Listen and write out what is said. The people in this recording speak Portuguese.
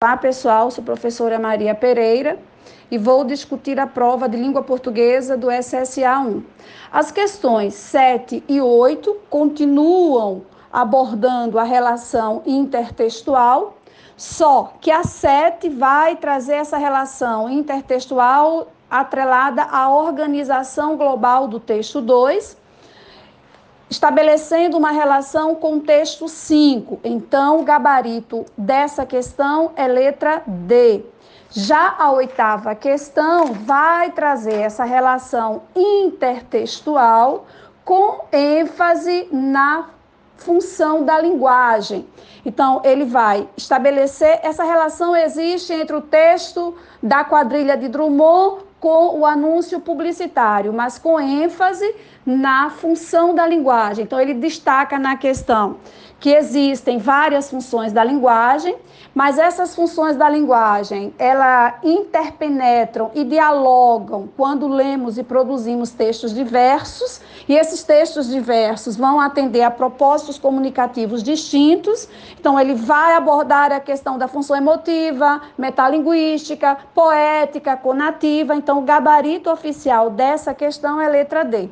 Olá pessoal, sou professora Maria Pereira e vou discutir a prova de língua portuguesa do SSA 1. As questões 7 e 8 continuam abordando a relação intertextual, só que a 7 vai trazer essa relação intertextual atrelada à organização global do texto 2 estabelecendo uma relação com o texto 5. Então, o gabarito dessa questão é letra D. Já a oitava questão vai trazer essa relação intertextual com ênfase na função da linguagem. Então, ele vai estabelecer essa relação existe entre o texto da quadrilha de Drummond com o anúncio publicitário, mas com ênfase na função da linguagem. Então, ele destaca na questão que existem várias funções da linguagem, mas essas funções da linguagem, ela interpenetram e dialogam quando lemos e produzimos textos diversos, e esses textos diversos vão atender a propósitos comunicativos distintos. Então, ele vai abordar a questão da função emotiva, metalinguística, poética, conativa. Então, o gabarito oficial dessa questão é letra D.